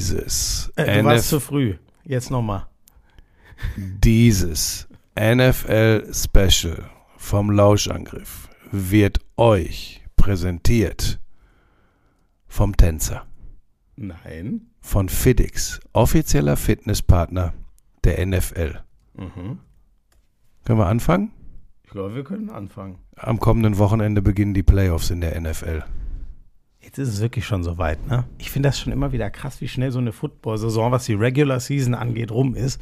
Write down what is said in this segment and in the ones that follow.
Dieses. Äh, du warst zu früh. Jetzt nochmal. dieses NFL Special vom Lauschangriff wird euch präsentiert vom Tänzer, Nein. von FitX, offizieller Fitnesspartner der NFL. Mhm. Können wir anfangen? Ich glaube, wir können anfangen. Am kommenden Wochenende beginnen die Playoffs in der NFL. Jetzt ist es wirklich schon soweit, ne? Ich finde das schon immer wieder krass, wie schnell so eine Football-Saison, was die Regular Season angeht, rum ist.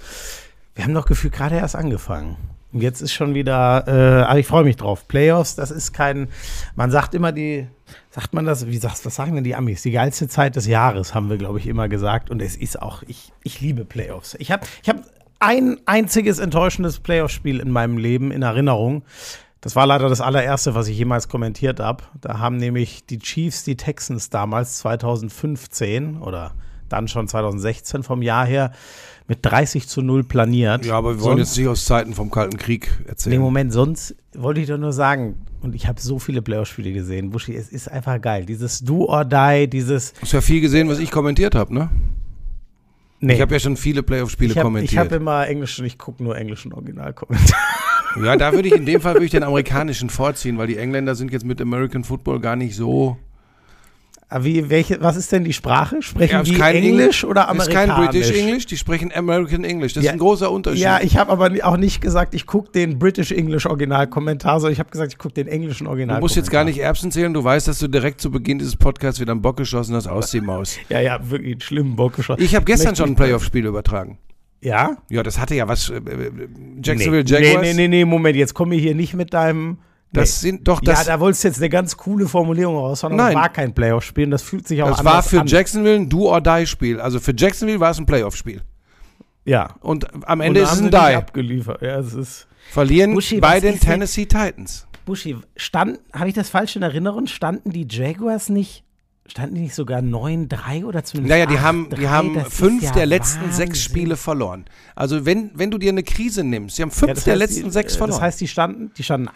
Wir haben doch gefühlt gerade erst angefangen. Und jetzt ist schon wieder, äh, aber ich freue mich drauf. Playoffs, das ist kein, man sagt immer die, sagt man das, wie sagt, was sagen denn die Amis? Die geilste Zeit des Jahres, haben wir, glaube ich, immer gesagt. Und es ist auch, ich, ich liebe Playoffs. Ich habe ich hab ein einziges enttäuschendes Playoff-Spiel in meinem Leben in Erinnerung. Das war leider das allererste, was ich jemals kommentiert habe. Da haben nämlich die Chiefs die Texans damals 2015 oder dann schon 2016 vom Jahr her mit 30 zu 0 planiert. Ja, aber wir wollen Sonst- jetzt nicht aus Zeiten vom Kalten Krieg Nee, erzählen. Moment, sonst wollte ich doch nur sagen, und ich habe so viele Playoff-Spiele gesehen, Buschi, es ist einfach geil. Dieses Do or Die, dieses. Du hast ja viel gesehen, was ich kommentiert habe, ne? Nee, Ich habe ja schon viele Playoff-Spiele ich habe kommentiert. hab immer englischen, ich gucke nur englischen Originalkommentar. Ja, da würde ich in dem Fall würde ich den amerikanischen vorziehen, weil die Engländer sind jetzt mit American Football gar nicht so. Aber Wie, welche, was ist denn die Sprache? Sprechen Ja, ist die Englisch Eng- oder Ist Amerikanisch? kein British English, die sprechen American English. Das Ja, ist ein großer Unterschied. Ja, ich habe aber auch nicht gesagt, ich gucke den British English Originalkommentar, sondern ich habe gesagt, ich gucke den englischen du Originalkommentar. musst jetzt gar nicht Erbsen zählen, du weißt, dass du direkt zu Beginn dieses Podcasts wieder einen Bock geschossen hast, aus die Maus. Ja, ja, wirklich einen schlimmen Bock geschossen. Ich habe gestern Möchte schon ein Playoff-Spiel übertragen. Ja? Ja, das hatte ja was. Äh, äh, Jacksonville nee, Jaguars. Nee, nee, nee, nee, Moment, jetzt komm mir hier nicht mit deinem. Das nee. sind doch ja, das. da wolltest du jetzt eine ganz coole Formulierung raushauen, Nein. das war kein Playoff-Spiel und das fühlt sich auch das anders war für an. Jacksonville ein Do-or-Die-Spiel. Also für Jacksonville war es ein Playoff-Spiel. Ja. Und am Und Ende da ist es ein Die. abgeliefert. Ja, es ist. Verlieren Buschi, bei den Tennessee Titans. Buschi, stand, habe ich das falsch in Erinnerung? Standen die Jaguars nicht, standen die nicht sogar 9-3 oder zumindest Naja, die 8-3? haben, die haben Das fünf ja der letzten Wahnsinn. sechs Spiele verloren. Also wenn, wenn du dir eine Krise nimmst, sie haben fünf Ja, der heißt, letzten die, sechs äh, verloren. Das heißt, die standen, die standen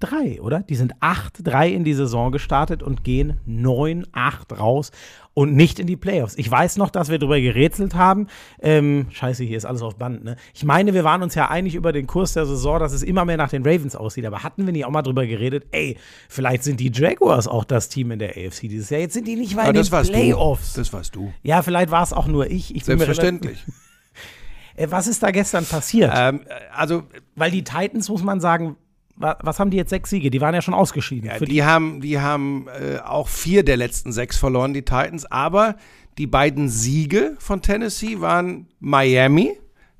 8-3, oder? Die sind 8-3 in die Saison gestartet und gehen 9-8 raus und nicht in die Playoffs. Ich weiß noch, dass wir darüber gerätselt haben. Ähm, scheiße, hier ist alles auf Band, ne? Ich meine, wir waren uns ja einig über den Kurs der Saison, dass es immer mehr nach den Ravens aussieht. Aber hatten wir nicht auch mal drüber geredet, ey, vielleicht sind die Jaguars auch das Team in der AFC dieses Jahr. Jetzt sind die nicht mal Aber in den Ah, Playoffs. du. Das warst du. Ja, vielleicht war es auch nur ich. ich Selbstverständlich. Äh, was ist da gestern passiert? ähm, also Weil die Titans, muss man sagen, was haben die jetzt? Sechs Siege? Die waren ja schon ausgeschieden. ja, Für die haben, die haben äh, auch vier der letzten sechs verloren, die Titans. Aber die beiden Siege von Tennessee waren Miami.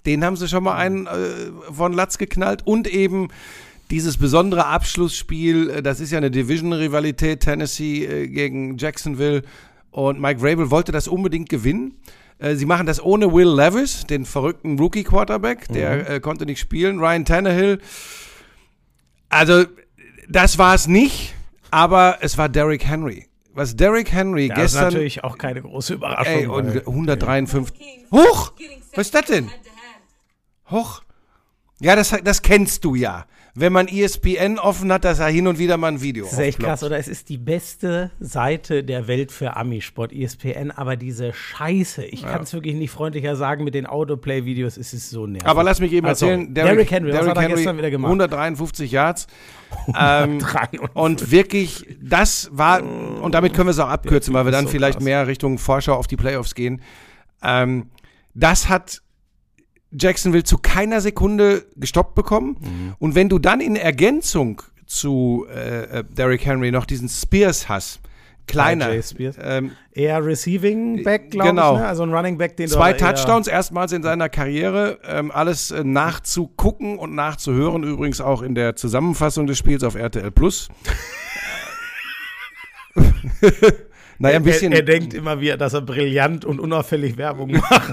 Den haben sie schon mal einen äh, von Latz geknallt. Und eben dieses besondere Abschlussspiel, äh, das ist ja eine Division-Rivalität, Tennessee äh, gegen Jacksonville. Und Mike Vrabel wollte das unbedingt gewinnen. Äh, Sie machen das ohne Will Levis, den verrückten Rookie-Quarterback. Der äh, konnte nicht spielen. Ryan Tannehill. Also, das war es nicht, aber es war Derrick Henry. Was Derrick Henry das ist gestern. natürlich auch keine große Überraschung. Ey, und weil- 153. Huch! Was ist das denn? Hoch. Ja, das, das kennst du ja. Wenn man ESPN offen hat, dass er hin und wieder mal ein Video das ist echt aufploppt. krass, oder? Es ist die beste Seite der Welt für Amisport, ESPN, aber diese Scheiße, ich kann es wirklich nicht freundlicher sagen, mit den Autoplay-Videos ist es so nervig. Aber lass mich eben Also, erzählen, Derrick Henry, was hat er gestern wieder gemacht? 153 Yards. Ähm, 153. und wirklich, das war, und damit können wir es auch abkürzen, weil wir dann so vielleicht krass. mehr Richtung Vorschau auf die Playoffs gehen. Ähm, das hat Jacksonville zu keiner Sekunde gestoppt bekommen. Mhm. Und wenn du dann in Ergänzung zu äh, äh, Derrick Henry noch diesen Spears hast, kleiner, ähm, Eher Receiving Back, glaube Genau. ich, ne? Also ein Running Back, den Zwei Touchdowns erstmals in seiner Karriere. Ähm, alles äh, nachzugucken und nachzuhören. Übrigens auch in der Zusammenfassung des Spiels auf RTL Plus. naja, ein bisschen. Er, er denkt immer wieder, dass er brillant und unauffällig Werbung macht.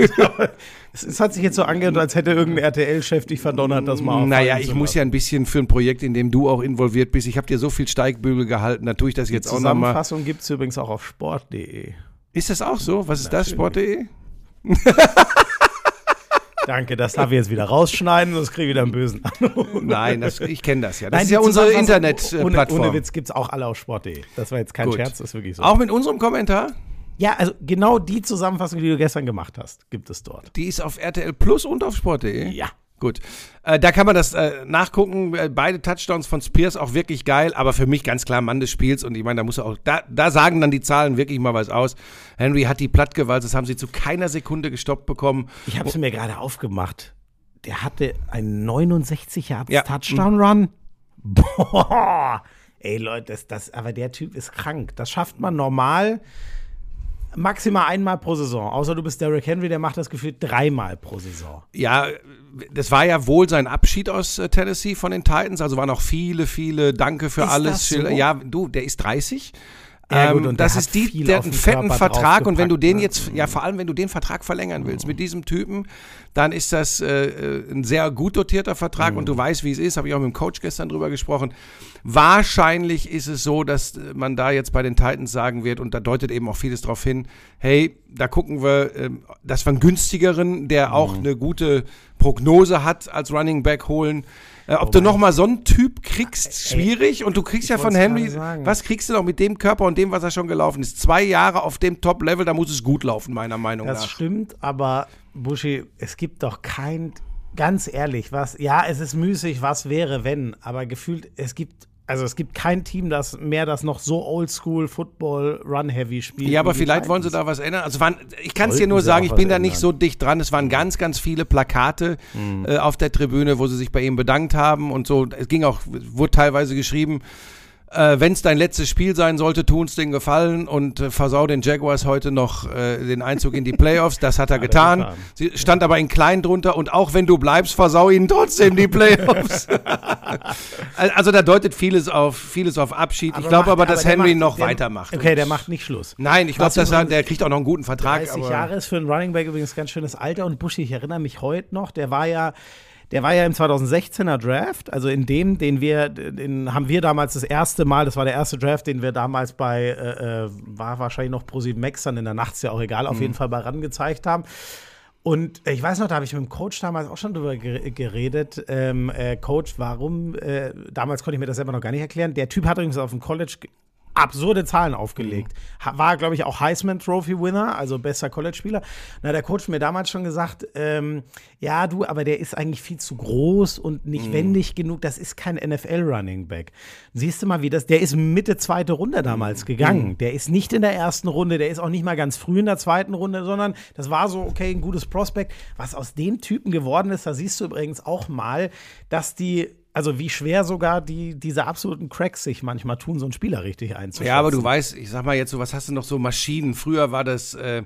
Es, es hat sich jetzt so angehört, als hätte irgendein RTL-Chef dich verdonnert, das mal naja, ich muss ja ein bisschen für ein Projekt, in dem du auch involviert bist. Ich habe dir so viel Steigbügel gehalten, da tue ich das jetzt auch nochmal. Zusammenfassung gibt es übrigens auch auf sport.de. Ist das auch so? Was ist das, Sport.de? Danke, das darf ich jetzt wieder rausschneiden, sonst kriege ich wieder einen bösen Anruf. Nein, das, ich kenne das ja. Das Nein, ist ja unsere Zusammenfassung- Ohne, Internetplattform. ohne Witz gibt es auch alle auf sport.de. Das war jetzt kein Gut. Scherz, das ist wirklich so. Auch mit unserem Kommentar? Ja, also genau die Zusammenfassung, die du gestern gemacht hast, gibt es dort. Die ist auf RTL Plus und auf Sport.de. Ja. Gut. Äh, da kann man das äh, nachgucken. Äh, beide Touchdowns von Spears auch wirklich geil, aber für mich ganz klar Mann des Spiels. Und ich meine, da muss er auch, da, da sagen dann die Zahlen wirklich mal was aus. Henry hat die platt gewalzt, das haben sie zu keiner Sekunde gestoppt bekommen. Ich habe es mir gerade aufgemacht. Der hatte einen 69 Yards Ja. Touchdown Run. Boah. Ey Leute, das, das, aber der Typ ist krank. Das schafft man normal maximal einmal pro Saison. Außer du bist Derrick Henry, der macht das gefühlt dreimal pro Saison. Ja, das war ja wohl sein Abschied aus äh, Tennessee von den Titans. Also waren auch viele, viele Danke für Ist alles. so? Ja, du, der ist 30. Ja, gut, Ähm, und das ist die, der hat einen fetten Körper Vertrag und wenn du den ne? jetzt, ja vor allem wenn du den Vertrag verlängern willst mit diesem Typen, dann ist das äh, äh, ein sehr gut dotierter Vertrag und du weißt, wie es ist, habe ich auch mit dem Coach gestern drüber gesprochen. Wahrscheinlich ist es so, dass äh, man da jetzt bei den Titans sagen wird und da deutet eben auch vieles drauf hin, hey, da gucken wir, ähm, dass wir einen günstigeren, der auch eine gute Prognose hat als Running Back holen. Äh, ob du nochmal so einen Typ kriegst, schwierig. Und du kriegst ja von Henry, was kriegst du noch mit dem Körper und dem, was er schon gelaufen ist? Zwei Jahre auf dem Top-Level, da muss es gut laufen, meiner Meinung Das nach. stimmt, aber Buschi, es gibt doch kein, ganz ehrlich, was, ja, es ist müßig, was wäre, wenn, aber gefühlt, es gibt, also es gibt kein Team, das mehr das noch so oldschool Football Run-Heavy spielt. Ja, aber vielleicht wollen sie da was ändern. Also waren, ich kann es dir nur sagen, ich bin da nicht ändern. so dicht dran. Es waren ganz, ganz viele Plakate äh, auf der Tribüne, wo sie sich bei ihm bedankt haben und so. Es ging auch, wurde teilweise geschrieben, äh, wenn es dein letztes Spiel sein sollte, tun es den Gefallen und äh, versau den Jaguars heute noch äh, den Einzug in die Playoffs. Das hat er er getan. Sie stand aber in klein drunter und auch wenn du bleibst, versau ihnen trotzdem die Playoffs. also da deutet vieles auf, vieles auf Abschied. ich glaube aber, dass der Henry macht- noch der- weitermacht. Okay, der macht nicht Schluss. Nein, ich glaube, er, der kriegt auch noch einen guten Vertrag. 30 aber Jahre ist für einen Running Back übrigens ganz schönes Alter und Buschi, ich erinnere mich heute noch, der war ja, der war ja im 2016er Draft, also in dem, den wir, den haben wir damals das erste Mal, das war der erste Draft, den wir damals bei, äh, äh, war wahrscheinlich noch Pro7 Max dann in der Nacht, ist ja auch egal, auf jeden Fall bei RAN gezeigt haben. Und äh, ich weiß noch, da habe ich mit dem Coach damals auch schon drüber ge- geredet. Ähm, äh, Coach, warum? Äh, damals konnte ich mir das selber noch gar nicht erklären. Der Typ hat übrigens auf dem College ge- absurde Zahlen aufgelegt. Ha- War, glaube ich, auch Heisman Trophy Winner, also bester College-Spieler. Na, der Coach mir damals schon gesagt, ähm, ja, du, aber der ist eigentlich viel zu groß und nicht wendig genug. Das ist kein NFL-Running Back. Siehst du mal, wie das, der ist Mitte zweite Runde damals gegangen. Der ist nicht in der ersten Runde, der ist auch nicht mal ganz früh in der zweiten Runde, sondern das war so, okay, ein gutes Prospect. Was aus dem Typen geworden ist, da siehst du übrigens auch mal, dass die also wie schwer sogar die, diese absoluten Cracks sich manchmal tun, so einen Spieler richtig einzuschätzen. Ja, aber du weißt, ich sag mal jetzt so, was hast du noch so Maschinen? Früher war das äh,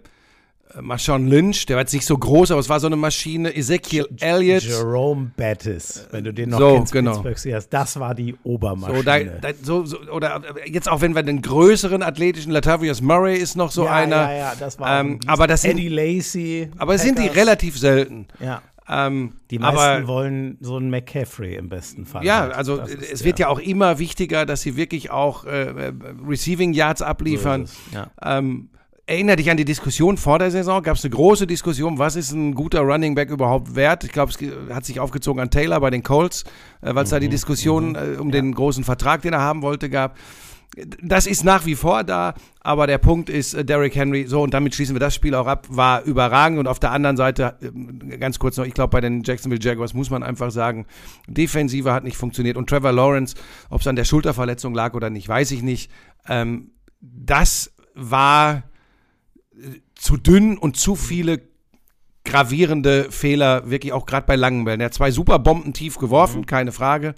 Marshawn Lynch, der war jetzt nicht so groß, aber es war so eine Maschine. Ezekiel Elliott. Jerome Bettis, wenn du den noch So, kennst, genau. Pittsburgh das war die Obermaschine. So, da, da, so, so, oder jetzt auch wenn wir den größeren athletischen Latavius Murray ist noch so ja, einer. Ja, ja, das war Ähm, aber das sind, Eddie Lacy. aber es sind die relativ selten. Ja. Ähm, Die meisten aber, wollen so einen McCaffrey im besten Fall. Ja, halt. also Das ist, es wird ja auch immer wichtiger, dass sie wirklich auch äh, äh, Receiving Yards abliefern. So ist ja. Ähm, Erinner dich an die Diskussion vor der Saison? Gab es eine große Diskussion, was ist ein guter Running Back überhaupt wert? Ich glaube, es hat sich aufgezogen an Taylor bei den Colts, äh, weil es da Mhm, die Diskussion äh, um den großen Vertrag, den er haben wollte, gab. Das ist nach wie vor da, aber der Punkt ist, äh, Derrick Henry, so und damit schließen wir das Spiel auch ab, war überragend und auf der anderen Seite, äh, ganz kurz noch, ich glaube bei den Jacksonville Jaguars muss man einfach sagen, Defensive hat nicht funktioniert und Trevor Lawrence, ob es an der Schulterverletzung lag oder nicht, weiß ich nicht. Ähm, das war äh, zu dünn und zu viele gravierende Fehler, wirklich auch gerade bei langen Bällen. Er hat zwei super Bomben tief geworfen, keine Frage.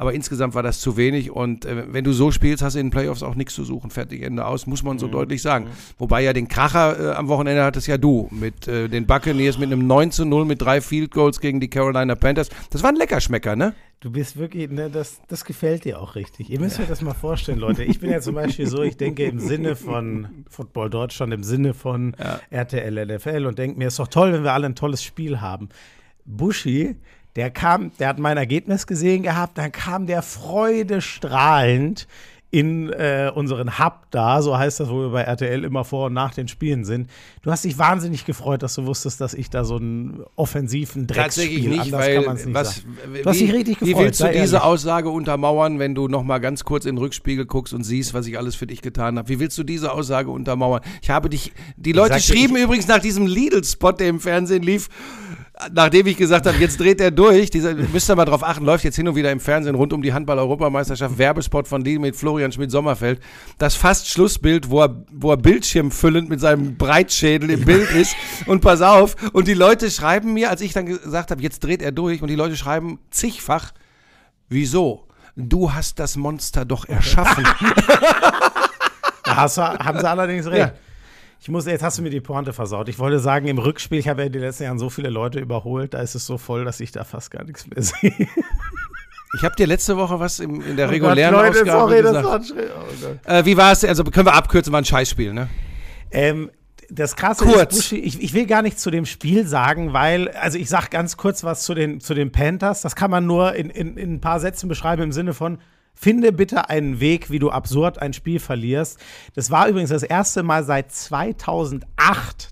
Aber insgesamt war das zu wenig. Und äh, wenn du so spielst, hast du in den Playoffs auch nichts zu suchen. Fertig, Ende aus, muss man so deutlich sagen. Wobei ja den Kracher äh, am Wochenende hattest ja du. Mit äh, den Buccaneers mit einem 9 zu 0 mit drei Field Goals gegen die Carolina Panthers. Das war ein Leckerschmecker, ne? Du bist wirklich, ne, das, das gefällt dir auch richtig. Ihr müsst euch das mal vorstellen, Leute. Ich bin ja zum Beispiel so, ich denke im Sinne von Football Deutschland, im Sinne von RTL, NFL und denke mir, ist doch toll, wenn wir alle ein tolles Spiel haben. Buschi, der kam, der hat mein Ergebnis gesehen gehabt, dann kam der freudestrahlend in äh, unseren Hub da, so heißt das, wo wir bei RTL immer vor und nach den Spielen sind. Du hast dich wahnsinnig gefreut, dass du wusstest, dass ich da so einen offensiven Drecksspiel, nicht, anders weil kann man es nicht was, sagen. wie, Du hast dich richtig gefreut, Wie willst du diese ehrlich. Aussage untermauern, wenn du noch mal ganz kurz in den Rückspiegel guckst und siehst, was ich alles für dich getan habe? Wie willst du diese Aussage untermauern? Ich habe dich, die Leute schrieben übrigens nach diesem Lidl-Spot, der im Fernsehen lief, nachdem ich gesagt habe, jetzt dreht er durch, dieser, müsst ihr mal drauf achten, läuft jetzt hin und wieder im Fernsehen rund um die Handball-Europameisterschaft, Werbespot von Lidl mit Florian Schmidt-Sommerfeld, das fast Schlussbild, wo er, wo er bildschirmfüllend mit seinem Breitschädel im Bild ist und pass auf, und die Leute schreiben mir, als ich dann gesagt habe, jetzt dreht er durch, und die Leute schreiben zigfach, wieso? Du hast das Monster doch erschaffen. Da haben sie allerdings recht. Ja. Ich muss, jetzt hast du mir die Pointe versaut. Ich wollte sagen, im Rückspiel, ich habe ja in den letzten Jahren so viele Leute überholt, da ist es so voll, dass ich da fast gar nichts mehr sehe. Ich habe dir letzte Woche was im, in der Oh regulären Gott, Leute, Ausgabe sorry, das gesagt. war ein Schritt. Oh Gott. Äh, wie war es? Also können wir abkürzen, war ein Scheißspiel, ne? Ähm, das Krasse Kurz. ist, ich, ich will gar nichts zu dem Spiel sagen, weil, also ich sag ganz kurz was zu den, zu den Panthers. Das kann man nur in, in, in ein paar Sätzen beschreiben im Sinne von, finde bitte einen Weg, wie du absurd ein Spiel verlierst. Das war übrigens das erste Mal seit 2008,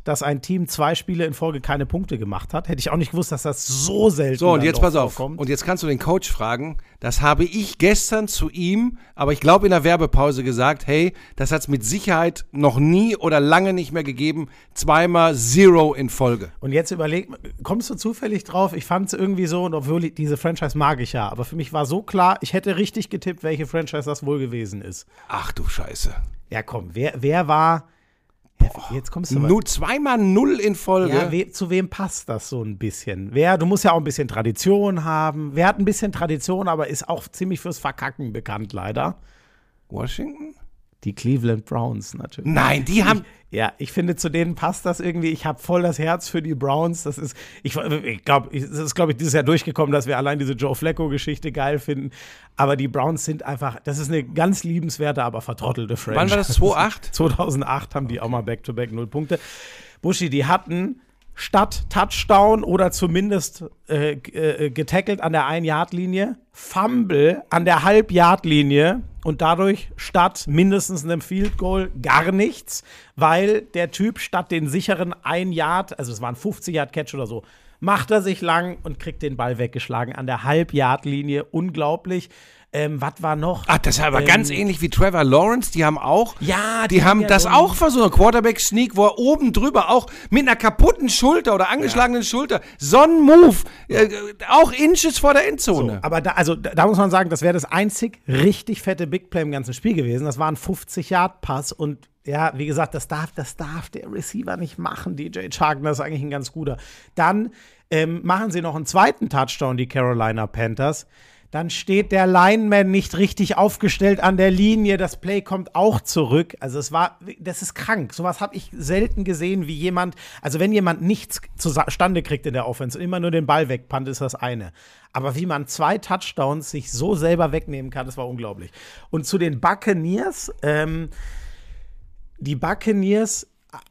dass ein Team zwei Spiele in Folge keine Punkte gemacht hat. Hätte ich auch nicht gewusst, dass das so selten So, und jetzt pass auf. vorkommt. Und jetzt kannst du den Coach fragen. Das habe ich gestern zu ihm, aber ich glaube in der Werbepause gesagt, hey, das hat es mit Sicherheit noch nie oder lange nicht mehr gegeben. Zweimal Zero in Folge. Und jetzt überleg, kommst du zufällig drauf? Ich fand es irgendwie so, und obwohl ich, diese Franchise mag ich ja, aber für mich war so klar, ich hätte richtig getippt, welche Franchise das wohl gewesen ist. Ach du Scheiße. Ja, komm, wer, wer war. Ja, jetzt kommst du mal. Nur zweimal Null in Folge. Ja, we, zu wem passt das so ein bisschen? Wer, du musst ja auch ein bisschen Tradition haben. Wer hat ein bisschen Tradition, aber ist auch ziemlich fürs Verkacken bekannt, leider? Washington? Die Cleveland Browns natürlich. Nein, die haben. Ja, ich finde, zu denen passt das irgendwie. Ich habe voll das Herz für die Browns. Das ist, ich, ich glaube, es ist, glaube ich, dieses Jahr durchgekommen, dass wir allein diese Joe Flacco-Geschichte geil finden. Aber die Browns sind einfach, das ist eine ganz liebenswerte, aber vertrottelte Franchise. Wann war das? 2008? 2008 haben die auch mal Back-to-Back null Punkte. Buschi, die hatten statt Touchdown oder zumindest äh, äh, getackelt an der Ein-Yard-Linie, Fumble an der Halb-Yard-Linie und dadurch statt mindestens einem Field Goal gar nichts, weil der Typ statt den sicheren Ein-Yard, also es war ein 50-Yard-Catch oder so, macht er sich lang und kriegt den Ball weggeschlagen an der Halb-Yard-Linie. Unglaublich. Ähm, was war noch? Ach, das ist aber Ähm, ganz ähnlich wie Trevor Lawrence. Die haben auch. Ja, die, die haben ja das so auch versucht. Quarterback-Sneak, wo er oben drüber auch mit einer kaputten Schulter oder angeschlagenen Schulter. So ein Move. Äh, auch Inches vor der Endzone. Aber da, also, da, muss man sagen, das wäre das einzig richtig fette Big Play im ganzen Spiel gewesen. Das war ein 50-Yard-Pass und ja, wie gesagt, das darf, das darf der Receiver nicht machen. DJ Chargner ist eigentlich ein ganz guter. Dann ähm, machen sie noch einen zweiten Touchdown, die Carolina Panthers. Dann steht der Lineman nicht richtig aufgestellt an der Linie. Das Play kommt auch zurück. Also es war, das ist krank. Sowas habe ich selten gesehen, wie jemand, also wenn jemand nichts zustande kriegt in der Offense und immer nur den Ball wegpannt, ist das eine. Aber wie man zwei Touchdowns sich so selber wegnehmen kann, das war unglaublich. Und zu den Buccaneers, ähm, die Buccaneers,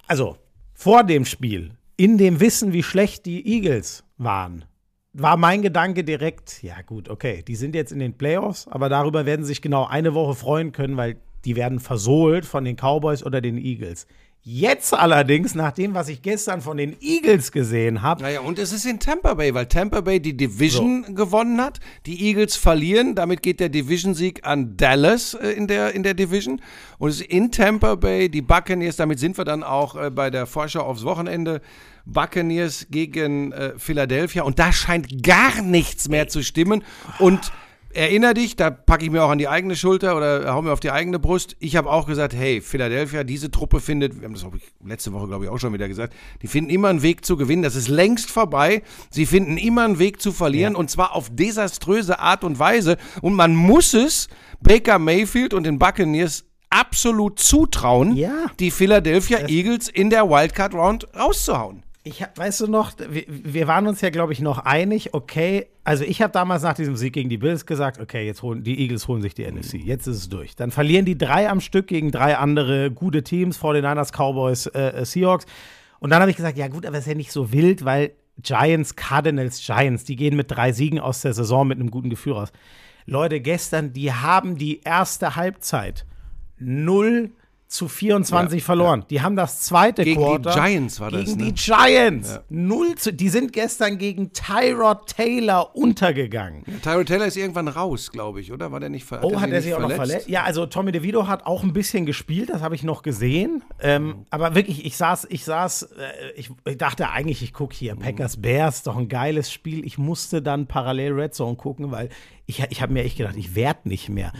also vor dem Spiel, in dem Wissen, wie schlecht die Eagles waren, war mein Gedanke direkt, ja gut, okay, die sind jetzt in den Playoffs, aber darüber werden sie sich genau eine Woche freuen können, weil die werden versohlt von den Cowboys oder den Eagles. Jetzt allerdings, nach dem, was ich gestern von den Eagles gesehen habe, Naja, und es ist in Tampa Bay, weil Tampa Bay die Division gewonnen hat. Die Eagles verlieren, damit geht der Division-Sieg an Dallas äh, in, der, in der Division. Und es ist in Tampa Bay, die Buccaneers, damit sind wir dann auch äh, bei der Vorschau aufs Wochenende. Buccaneers gegen äh, Philadelphia und da scheint gar nichts mehr zu stimmen. Und erinner dich, da packe ich mir auch an die eigene Schulter oder hau mir auf die eigene Brust. Ich habe auch gesagt, hey, Philadelphia, diese Truppe findet, wir haben das ich, letzte Woche, glaube ich, auch schon wieder gesagt, die finden immer einen Weg zu gewinnen. Das ist längst vorbei. Sie finden immer einen Weg zu verlieren und zwar auf desaströse Art und Weise. Und man muss es Baker Mayfield und den Buccaneers absolut zutrauen, Ja. die Philadelphia Eagles in der Wildcard Round rauszuhauen. Ich hab, weißt du noch, wir, wir waren uns ja, glaube ich, noch einig, okay, also ich habe damals nach diesem Sieg gegen die Bills gesagt, okay, jetzt holen die Eagles holen sich die NFC, jetzt ist es durch. Dann verlieren die drei am Stück gegen drei andere gute Teams, 49ers, Cowboys, äh, äh, Seahawks. Und dann habe ich gesagt, ja gut, aber ist ja nicht so wild, weil Giants, Cardinals, Giants, die gehen mit drei Siegen aus der Saison mit einem guten Gefühl raus. Leute, gestern, die haben die erste Halbzeit 0 zu 24 Ja, verloren. Die haben das zweite Gegen die Quarter. Giants war das, Gegen ne? die Giants. Null zu, die sind gestern gegen Tyrod Taylor untergegangen. Tyrell Taylor ist irgendwann raus, glaube ich, oder? War der nicht ver Oh, hat er nicht sich auch noch verletzt? Ja, also Tommy DeVito hat auch ein bisschen gespielt, das habe ich noch gesehen. Ähm, aber wirklich, ich saß, ich saß, äh, ich, ich dachte eigentlich, ich gucke hier Packers Bears, doch ein geiles Spiel. Ich musste dann parallel Red Zone gucken, weil ich, ich habe mir echt gedacht, ich werde nicht mehr.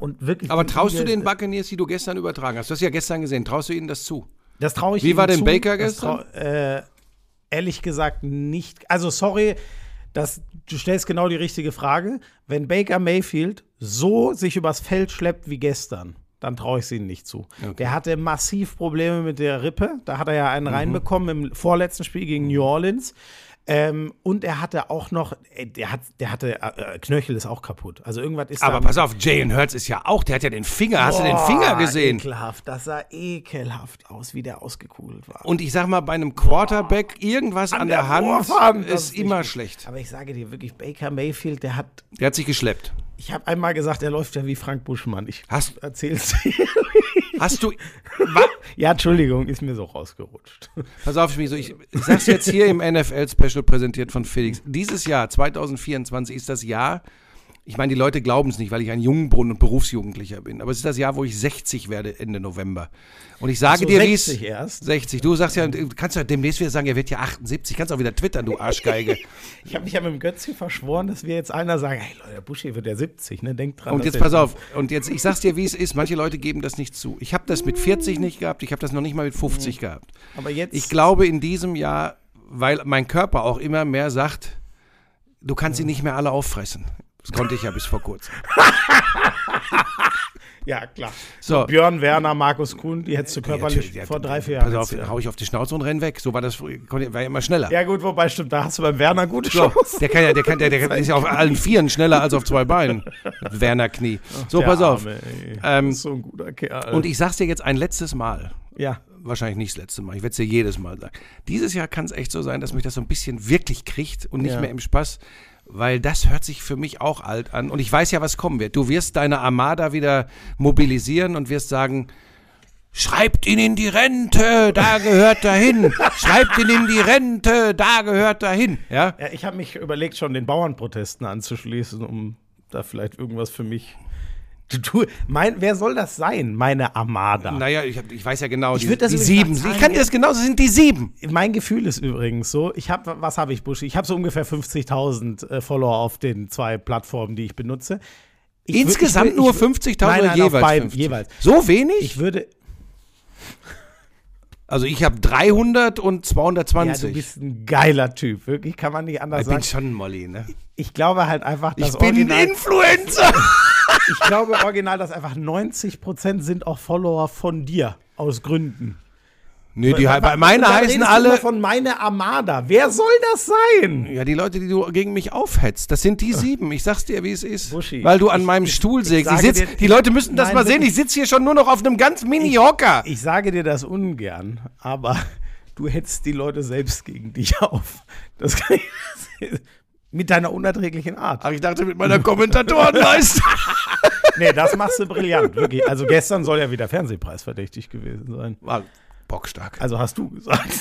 Und wirklich, Aber traust du den Buccaneers, die du gestern übertragen hast? Du hast ja gestern gesehen. Traust du ihnen das zu? Das traue ich Wie war denn zu. Baker gestern? trau- äh, ehrlich gesagt nicht. Also sorry, das, du stellst genau die richtige Frage. Wenn Baker Mayfield so sich übers Feld schleppt wie gestern, dann traue ich es ihnen nicht zu. Der hatte massiv Probleme mit der Rippe. Da hat er ja Mhm. einen reinbekommen im vorletzten Spiel gegen New Orleans. Ähm, und er hatte auch noch, ey, der, hat, der hatte, äh, Knöchel ist auch kaputt. Also irgendwas ist Aber pass auf, Jalen Hurts ist ja auch, der hat ja den Finger, hast du den Boah, Finger gesehen? Ekelhaft, das sah ekelhaft aus, wie der ausgekugelt war. Und ich sag mal, bei einem Quarterback irgendwas an, der, Hand Wurfhand, das ist nicht immer gut. schlecht. Aber ich sage dir wirklich, Baker Mayfield, der hat, Der hat sich geschleppt. Ich habe einmal gesagt, der läuft ja wie Frank Buschmann. Ich Hast- erzähl's. Hast du, ja, Entschuldigung, ist mir so rausgerutscht. pass auf, ich, ich sag's jetzt hier im NFL-Special präsentiert von Felix. Dieses Jahr, 2024, ist das Jahr, ich meine, die Leute glauben es nicht, weil ich ein Jungbrunnen und Berufsjugendlicher bin, aber es ist das Jahr, wo ich 60 werde Ende November. Und ich sage so, dir, wie es. 60 erst? 60. Du sagst ja, du kannst ja demnächst wieder sagen, er wird ja 78. Kannst auch wieder twittern, du Arschgeige. Ich habe mich ja mit dem Götzi verschworen, dass wir jetzt einer sagen, hey Leute, der Buschi wird ja 70, ne? Denkt dran. Und jetzt pass auf, und jetzt, ich sag's dir, wie es ist. Manche Leute geben das nicht zu. Ich habe das mit 40 nicht gehabt, ich habe das noch nicht mal mit 50 gehabt. Aber jetzt. Ich glaube in diesem Jahr, weil mein Körper auch immer mehr sagt, du kannst sie nicht mehr alle auffressen. Das konnte ich ja bis vor kurzem. Ja, klar. So. Björn Werner, Markus Kuhn, die hättest du körperlich ja, vor drei, vier Pass Jahren. auf, jetzt- hau ich auf die Schnauze und renn weg. So war das war ja immer schneller. ja, gut, wobei stimmt, da hast du beim Werner gute So, Chance. der kann ja, der kann, der, der ist ja auf allen Vieren schneller als auf zwei Beinen. Werner Knie. So, Der pass auf. Arme. Ähm, so ein guter Kerl. Und ich sag's dir jetzt ein letztes Mal. ja. wahrscheinlich nicht das letzte Mal. Ich werde es dir jedes Mal sagen. Dieses Jahr kann es echt so sein, dass mich das so ein bisschen wirklich kriegt und nicht Ja. mehr im Spaß, weil das hört sich für mich auch alt an. Und ich weiß ja, was kommen wird. Du wirst deine Armada wieder mobilisieren und wirst sagen, Schreibt ihn in die Rente, da gehört er hin. Schreibt ihn in die Rente, da gehört er hin. Ja? Ja, ich habe mich überlegt, schon den Bauernprotesten anzuschließen, um da vielleicht irgendwas für mich. Du, mein, wer soll das sein? Meine Armada. Naja, ich, hab, ich weiß ja genau, Ich die, würd das die sieben. Ich kann dir das genau, das sind die sieben. Mein Gefühl ist übrigens so, ich habe, was habe ich, Buschi? Ich habe so ungefähr 50.000 äh, Follower auf den zwei Plattformen, die ich benutze. Ich Insgesamt ich wür- nur ich- 50.000 Nein, oder nein, auf jeweils beiden, 50? jeweils. So wenig? Ich würde, Also ich habe 300 und ja, 220. du bist ein geiler Typ, wirklich, kann man nicht anders ich bin sagen. schon ein Molly, ne? Ich glaube halt einfach, dass Ich bin original, ein Influencer. Ich glaube original, dass einfach 90% sind auch Follower von dir, aus Gründen. Nee, die, wa- bei meine heißen alle. von meine Armada. Wer soll das sein? Ja, die Leute, die du gegen mich aufhetzt, das sind die sieben. Ich sag's dir, wie es ist. Buschi, Weil du an ich- meinem ich- Stuhl ich sägst. Ich die Leute müssen das Nein, mal sehen. Ich sitze hier schon nur noch auf einem ganz Mini-Hocker. Ich sage dir das ungern, aber du hetzt die Leute selbst gegen dich auf. Das kann ich, mit deiner unerträglichen Art. Ach, ich dachte mit meiner Kommentatorenleistung. Nee, das machst du brillant, wirklich. Also gestern soll ja wieder Fernsehpreis verdächtig gewesen sein. War bockstark. Also hast du gesagt.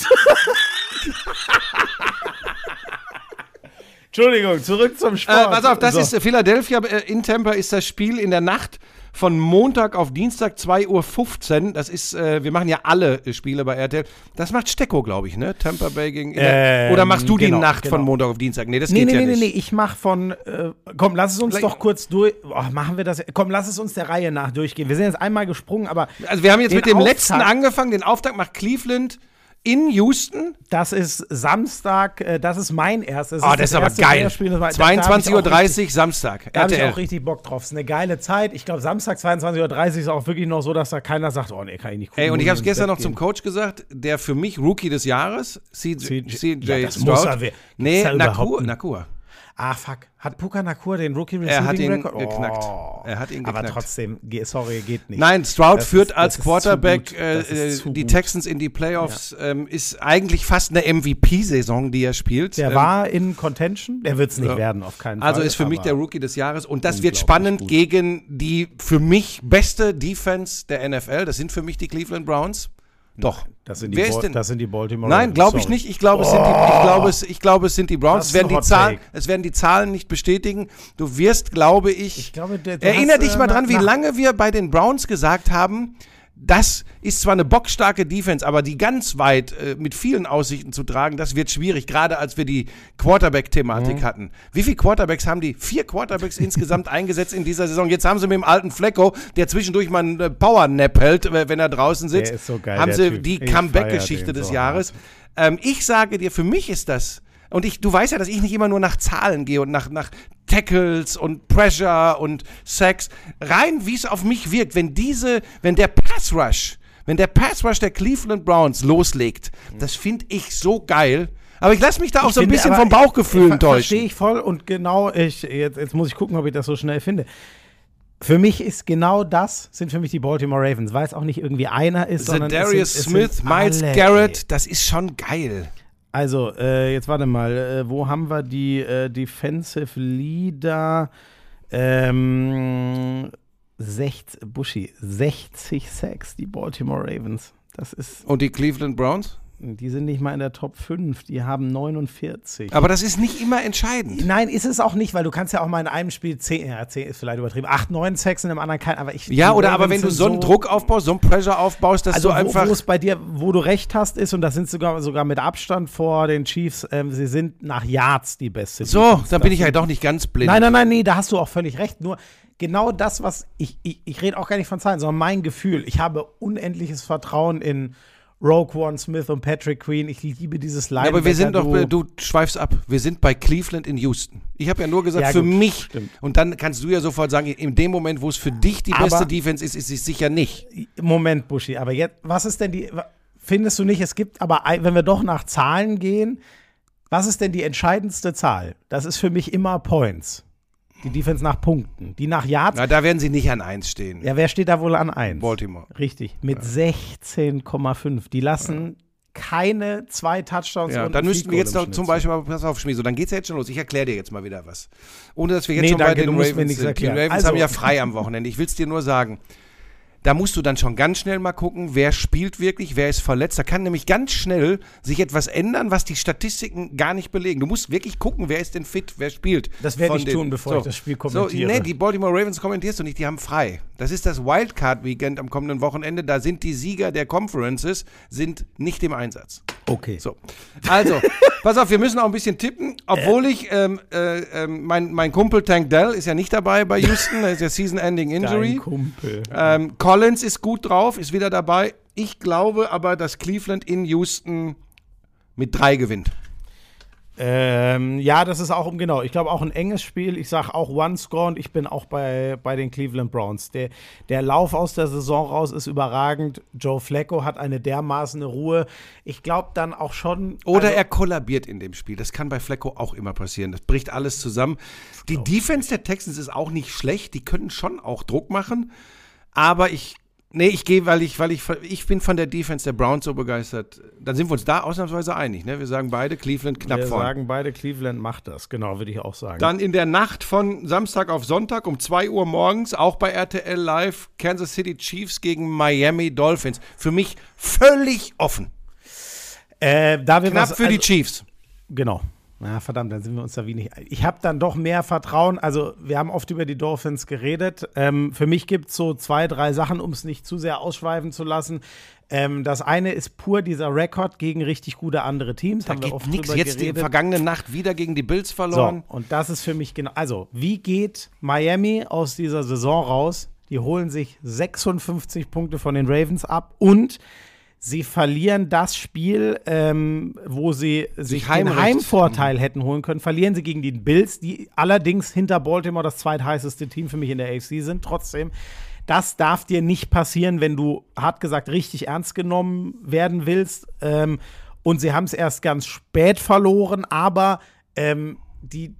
Entschuldigung, zurück zum Äh, Sport. pass auf, das So. ist äh, Philadelphia äh, in Tampa ist das Spiel in der Nacht von Montag auf Dienstag 2.15 Uhr. Das ist, äh, wir machen ja alle äh, Spiele bei RTL. Das macht Stecko, glaube ich, ne? Tampa Bay gegen. Ähm, oder machst du die genau, Nacht von genau. Montag auf Dienstag? Nee, das Nee, geht nee, ja nee, nee, nicht. nee, ich mach von, äh, komm, lass es uns Vielleicht- doch kurz durch, oh, machen wir das, komm, lass es uns der Reihe nach durchgehen. Wir sind jetzt einmal gesprungen, aber Also wir haben jetzt mit dem Auftakt- letzten angefangen. Den Auftakt macht Cleveland in Houston. das ist Samstag, äh, das ist mein erstes. Oh, das ist aber geil. Playoff-Spiel, das war- da- da hab ich auch 22.30 Uhr Samstag. Da habe ich auch richtig Bock drauf. Es ist eine geile Zeit. Ich glaube, Samstag 22.30 Uhr ist auch wirklich noch so, dass da keiner sagt, oh nee, kann ich nicht gucken. Ey, und ich muss habe es gestern noch zum. Coach gesagt, der für mich Rookie des Jahres, CJ, CJ ja, das muss Stroud. er. wer- Nee, Nakua. Nakua. Ah, fuck. Hat Puka Nakur den Rookie Receiving Er hat ihn Record? geknackt. Oh. Er hat ihn Aber geknackt. trotzdem, ge- sorry, geht nicht. Nein, Stroud Das führt ist- als Quarterback äh, die. Texans in die Playoffs. Ähm, ist eigentlich fast eine MVP-Saison, die er spielt. Der Ähm, war in Contention. Der wird es nicht Ja. werden, auf keinen Fall. Also ist für mich aber der Rookie des Jahres und das wird spannend gut. gegen die für mich beste Defense der NFL. Das sind für mich die Cleveland Browns. Doch. Das sind die, Wer ist denn? das sind die Baltimore Nein, glaube ich nicht. Ich glaube, es sind die, ich glaube, es, ich glaube, es sind die Browns. Es werden, die Zahlen, es werden die Zahlen nicht bestätigen. Du wirst, glaube ich, Ich glaube, der, du Erinner hast, dich äh, mal dran, nach- wie lange wir bei den Browns gesagt haben, das ist zwar eine bockstarke Defense, aber die ganz weit äh, mit vielen Aussichten zu tragen, das wird schwierig, gerade als wir die Quarterback-Thematik Mhm. hatten. Wie viele Quarterbacks haben die? Vier Quarterbacks insgesamt eingesetzt in dieser Saison. Jetzt haben sie mit dem alten Flecko, der zwischendurch mal einen äh, Power-Nap hält, äh, wenn er draußen sitzt, so geil, haben sie Typ. die Comeback-Geschichte des so Jahres. Ähm, ich sage dir, für mich ist das, und ich, du weißt ja, dass ich nicht immer nur nach Zahlen gehe und nach, nach Tackles und Pressure und Sex. Rein, wie es auf mich wirkt, wenn diese, wenn der Pass Rush, wenn der Pass Rush der Cleveland Browns loslegt, das finde ich so geil. Aber ich lasse mich da auch Ich so ein finde, bisschen vom Bauchgefühl ver- Verstehe enttäuschen. ich voll und genau, ich, jetzt, jetzt muss ich gucken, ob ich das so schnell finde. Für mich ist genau das, sind für mich die Baltimore Ravens, weil es auch nicht irgendwie einer ist, sondern es Darius sind, es Smith, Miles Garrett, das ist schon geil. Also, äh, jetzt warte mal, äh, wo haben wir die äh, Defensive Leader? Ähm, 60, Buschi, 60 Sacks, die Baltimore Ravens. Das ist, Und die Cleveland Browns? die sind nicht mal in der Top 5, die haben 49. Aber das ist nicht immer entscheidend. Nein, ist es auch nicht, weil du kannst ja auch mal in einem Spiel 10, ja, 10 ist vielleicht übertrieben, 8, 9 Sacks in einem anderen kein, aber ich. Ja, oder aber wenn du so einen Druck aufbaust, so einen Pressure aufbaust, dass Also du einfach. wo es bei dir, wo du recht hast, ist, und das sind sogar, sogar mit Abstand vor den Chiefs, ähm, sie sind nach Yards die beste. So, dann bin ich ja sind- doch nicht ganz blind. Nein, nein, nein, nee, da hast du auch völlig recht. Nur genau das, was ich, ich, ich rede auch gar nicht von Zahlen, sondern mein Gefühl. Ich habe unendliches Vertrauen in Rogue One Smith und Patrick Queen. Ich liebe dieses Ja, aber wir sind doch, du schweifst ab. Wir sind bei Cleveland in Houston. Ich habe ja nur gesagt, Ja, für gut, mich. stimmt. Und dann kannst du ja sofort sagen, in dem Moment, wo es für dich die Aber- beste Defense ist, ist es sicher nicht. Moment, Buschi, aber jetzt, was ist denn die, findest du nicht, es gibt aber, wenn wir doch nach Zahlen gehen, was ist denn die entscheidendste Zahl? Das ist für mich immer Points. Die Defense nach Punkten. Die nach Yards. Na, da werden sie nicht an eins stehen. Ja, wer steht da wohl an 1? Baltimore. Richtig, mit 16,5. Die lassen keine zwei Touchdowns Ja, und dann müssten wir jetzt noch zum Beispiel, aber pass auf, Schmieso, dann geht's ja jetzt schon los. Ich erkläre dir jetzt mal wieder was. Ohne dass wir jetzt Nee, schon bei danke, den du musst Ravens sind. Die. Ravens Also- haben ja frei am Wochenende. Ich will es dir nur sagen. Da musst du dann schon ganz schnell mal gucken, wer spielt wirklich, wer ist verletzt. Da kann nämlich ganz schnell sich etwas ändern, was die Statistiken gar nicht belegen. Du musst wirklich gucken, wer ist denn fit, wer spielt. Das werde ich den- tun, bevor ich das Spiel kommentiere. So, nee, die Baltimore Ravens kommentierst du nicht, die haben frei. Das ist das Wildcard-Weekend am kommenden Wochenende. Da sind die Sieger der Conferences sind nicht im Einsatz. Okay. So. Also, pass auf, wir müssen auch ein bisschen tippen. Obwohl ich, ähm, äh, ähm, mein, mein Kumpel Tank Dell ist ja nicht dabei bei Houston, da ist ja Season-Ending Injury. Dein Kumpel. Ähm, Collins ist gut drauf, ist wieder dabei. Ich glaube aber, dass Cleveland in Houston mit drei gewinnt. Ähm, ja, das ist auch, genau, ich glaube auch ein enges Spiel. Ich sage auch One Score und ich bin auch bei, bei den Cleveland Browns. Der, der Lauf aus der Saison raus ist überragend. Joe Flacco hat eine dermaßen Ruhe. Ich glaube dann auch schon. Oder also, er kollabiert in dem Spiel. Das kann bei Flecko auch immer passieren. Das bricht alles zusammen. Die Defense der Texans ist auch nicht schlecht. Die können schon auch Druck machen. Aber ich, nee, ich gehe, weil ich, weil ich, ich bin von der Defense der Browns so begeistert. Dann sind wir uns da ausnahmsweise einig. Ne? Wir sagen beide, Cleveland knapp wir vorne. sagen beide, Cleveland macht das. Genau, würde ich auch sagen. Dann in der Nacht von Samstag auf Sonntag um 2 Uhr morgens, auch bei RTL Live, Kansas City Chiefs gegen Miami Dolphins. Für mich völlig offen. äh, da wir Knapp was, für die also, Chiefs. Genau. Na, verdammt, dann sind wir uns da wenig. Ich habe dann doch mehr Vertrauen. Also, wir haben oft über die Dolphins geredet. Ähm, für mich gibt es so zwei, drei Sachen, um es nicht zu sehr ausschweifen zu lassen. Ähm, das eine ist pur dieser Rekord gegen richtig gute andere Teams. Da haben wir geht nichts. Jetzt die vergangene Nacht wieder gegen die Bills So, verloren. und das ist für mich genau. Also, wie geht Miami aus dieser Saison raus? Die holen sich 56 Punkte von den Ravens ab und sie verlieren das Spiel, ähm, wo sie sich den Heimvorteil hätten holen können, verlieren sie gegen die Bills, die allerdings hinter Baltimore das zweitheißeste Team für mich in der AFC sind. Trotzdem, das darf dir nicht passieren, wenn du, hart gesagt, richtig ernst genommen werden willst. Ähm, und sie haben es erst ganz spät verloren, aber ähm, die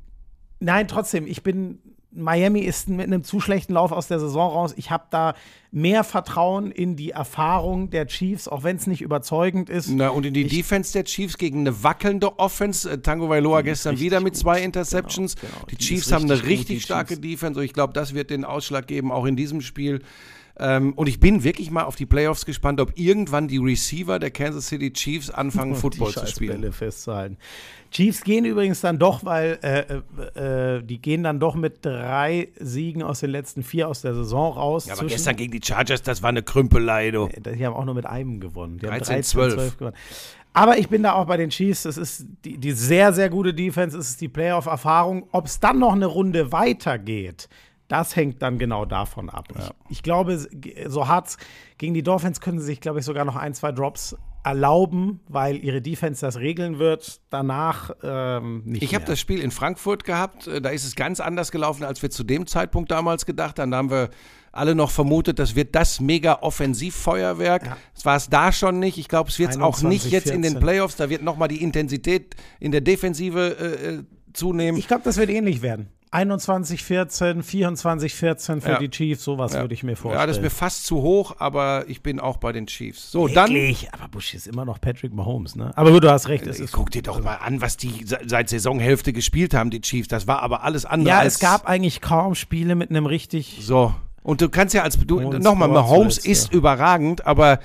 Nein, trotzdem, ich bin Miami ist mit einem zu schlechten Lauf aus der Saison raus. Ich habe da mehr Vertrauen in die Erfahrung der Chiefs, auch wenn es nicht überzeugend ist. Na, und in die ich, Defense der Chiefs gegen eine wackelnde Offense. Äh, Tango Vailoa gestern wieder mit zwei gut. Interceptions. Genau, genau. Die, die Chiefs haben eine richtig starke Chiefs. Defense und ich glaube, das wird den Ausschlag geben, auch in diesem Spiel. Ähm, und ich bin wirklich mal auf die Playoffs gespannt, ob irgendwann die Receiver der Kansas City Chiefs anfangen, Football zu spielen. Bälle festzuhalten. Chiefs gehen übrigens dann doch, weil äh, äh, äh, die gehen dann doch mit drei Siegen aus den letzten vier aus der Saison raus. Ja, aber gestern gegen die Chargers, das war eine Krümpelei, du. Die haben auch nur mit einem gewonnen. Die 13, 13 12. 12 gewonnen. Aber ich bin da auch bei den Chiefs. Es ist die, die sehr, sehr gute Defense. Es ist die Playoff-Erfahrung. Ob es dann noch eine Runde weitergeht, das hängt dann genau davon ab. Ja. Ich, ich, glaube, so hart gegen die Dolphins können sie sich, glaube ich, sogar noch ein, zwei Drops erlauben, weil ihre Defense das regeln wird. Danach ähm, nicht. Ich habe das Spiel in Frankfurt gehabt. Äh, da ist es ganz anders gelaufen, als wir zu dem Zeitpunkt damals gedacht haben. Da haben wir alle noch vermutet, das wird das mega Offensivfeuerwerk. Ja. Das war es da schon nicht. Ich glaube, es wird es auch nicht jetzt 14. in den Playoffs. Da wird nochmal die Intensität in der Defensive äh, äh zunehmen. Ich glaube, das wird ähnlich werden. 21, 14, 24, 14 für ja. die Chiefs, sowas ja. würde ich mir vorstellen. Ja, das ist mir fast zu hoch, aber ich bin auch bei den Chiefs. So, Wirklich? dann. Aber Bush ist immer noch Patrick Mahomes, ne? Aber du hast recht. Es ist guck dir doch mal an, was die seit Saisonhälfte gespielt haben, die Chiefs. Das war aber alles andere. Ja, es gab eigentlich kaum Spiele mit einem richtig. So. Und du kannst ja als. Du, nochmal, Mahomes ist überragend, aber